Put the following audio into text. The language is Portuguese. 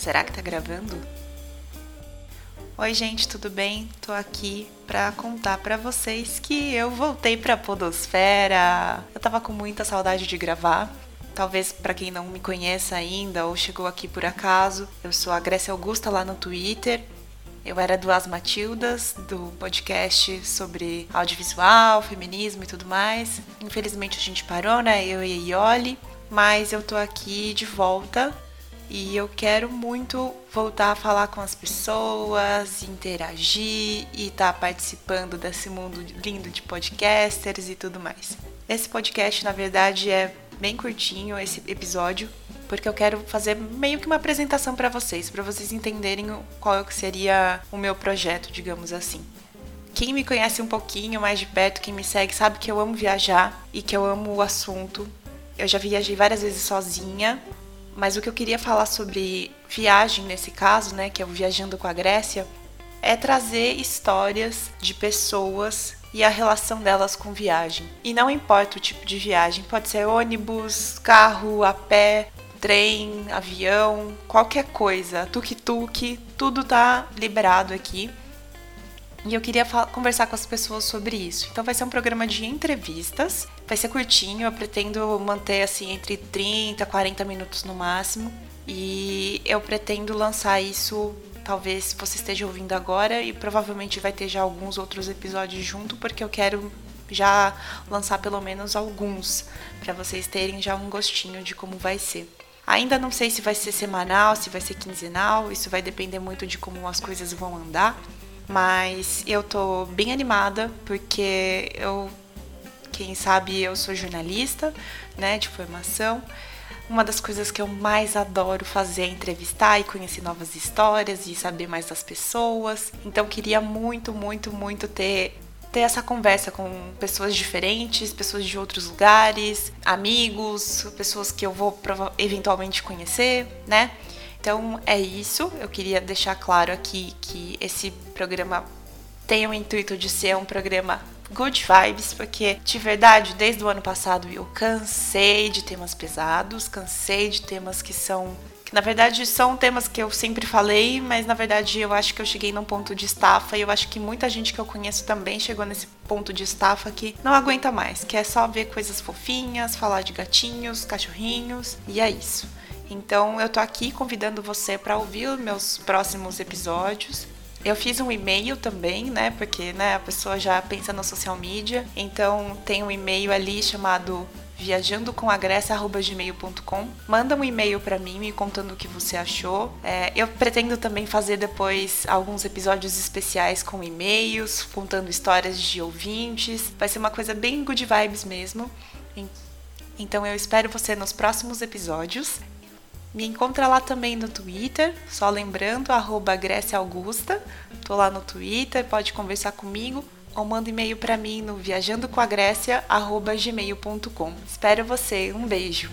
Será que tá gravando? Oi, gente, tudo bem? Tô aqui para contar para vocês que eu voltei para Podosfera. Eu tava com muita saudade de gravar. Talvez para quem não me conheça ainda ou chegou aqui por acaso, eu sou a Grécia Augusta lá no Twitter. Eu era do As Matildas, do podcast sobre audiovisual, feminismo e tudo mais. Infelizmente a gente parou, né? Eu e a Ioli. Mas eu tô aqui de volta e eu quero muito voltar a falar com as pessoas, interagir e estar tá participando desse mundo lindo de podcasters e tudo mais. Esse podcast, na verdade, é bem curtinho esse episódio, porque eu quero fazer meio que uma apresentação para vocês, para vocês entenderem qual seria o meu projeto, digamos assim. Quem me conhece um pouquinho mais de perto, quem me segue, sabe que eu amo viajar e que eu amo o assunto. Eu já viajei várias vezes sozinha, mas o que eu queria falar sobre viagem nesse caso, né, que é o Viajando com a Grécia, é trazer histórias de pessoas e a relação delas com viagem. E não importa o tipo de viagem, pode ser ônibus, carro, a pé, trem, avião, qualquer coisa, tuk-tuk, tudo tá liberado aqui. E eu queria conversar com as pessoas sobre isso. Então vai ser um programa de entrevistas, vai ser curtinho, eu pretendo manter assim entre 30 e 40 minutos no máximo. E eu pretendo lançar isso, talvez você esteja ouvindo agora e provavelmente vai ter já alguns outros episódios junto, porque eu quero já lançar pelo menos alguns para vocês terem já um gostinho de como vai ser. Ainda não sei se vai ser semanal, se vai ser quinzenal, isso vai depender muito de como as coisas vão andar. Mas eu tô bem animada porque eu, quem sabe, eu sou jornalista, né, de formação. Uma das coisas que eu mais adoro fazer é entrevistar e conhecer novas histórias e saber mais das pessoas. Então queria muito, muito, muito ter ter essa conversa com pessoas diferentes, pessoas de outros lugares, amigos, pessoas que eu vou eventualmente conhecer, né? Então é isso. Eu queria deixar claro aqui que esse programa tem o intuito de ser um programa good vibes, porque de verdade, desde o ano passado eu cansei de temas pesados, cansei de temas que são que na verdade são temas que eu sempre falei, mas na verdade eu acho que eu cheguei num ponto de estafa e eu acho que muita gente que eu conheço também chegou nesse ponto de estafa que não aguenta mais, que é só ver coisas fofinhas, falar de gatinhos, cachorrinhos e é isso. Então eu tô aqui convidando você para ouvir os meus próximos episódios. Eu fiz um e-mail também, né? Porque né, a pessoa já pensa no social media. Então tem um e-mail ali chamado viajandocomagrécia.gmail.com. Manda um e-mail para mim me contando o que você achou. É, eu pretendo também fazer depois alguns episódios especiais com e-mails, contando histórias de ouvintes. Vai ser uma coisa bem good vibes mesmo. Então eu espero você nos próximos episódios. Me encontra lá também no Twitter, só lembrando, arroba Grécia Augusta. Tô lá no Twitter, pode conversar comigo ou manda e-mail para mim no viajandocoagrécia.gmail.com. Espero você, um beijo!